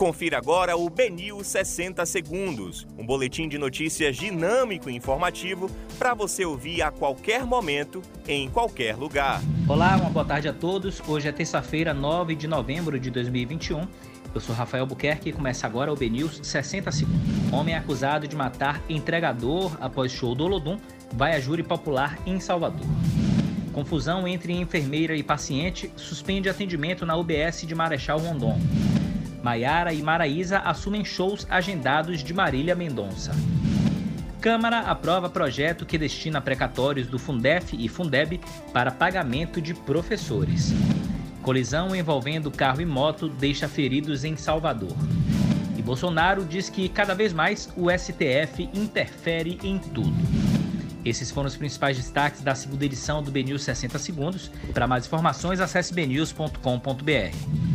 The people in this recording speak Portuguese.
Confira agora o Benil 60 Segundos, um boletim de notícias dinâmico e informativo para você ouvir a qualquer momento, em qualquer lugar. Olá, uma boa tarde a todos. Hoje é terça-feira, 9 de novembro de 2021. Eu sou Rafael Buquerque e começa agora o BNews 60 Segundos. Homem acusado de matar entregador após show do Olodum vai a júri popular em Salvador. Confusão entre enfermeira e paciente suspende atendimento na UBS de Marechal Rondon. Maiara e Maraísa assumem shows agendados de Marília Mendonça. Câmara aprova projeto que destina precatórios do Fundef e Fundeb para pagamento de professores. Colisão envolvendo carro e moto deixa feridos em Salvador. E Bolsonaro diz que cada vez mais o STF interfere em tudo. Esses foram os principais destaques da segunda edição do BNews 60 Segundos. Para mais informações, acesse bnews.com.br.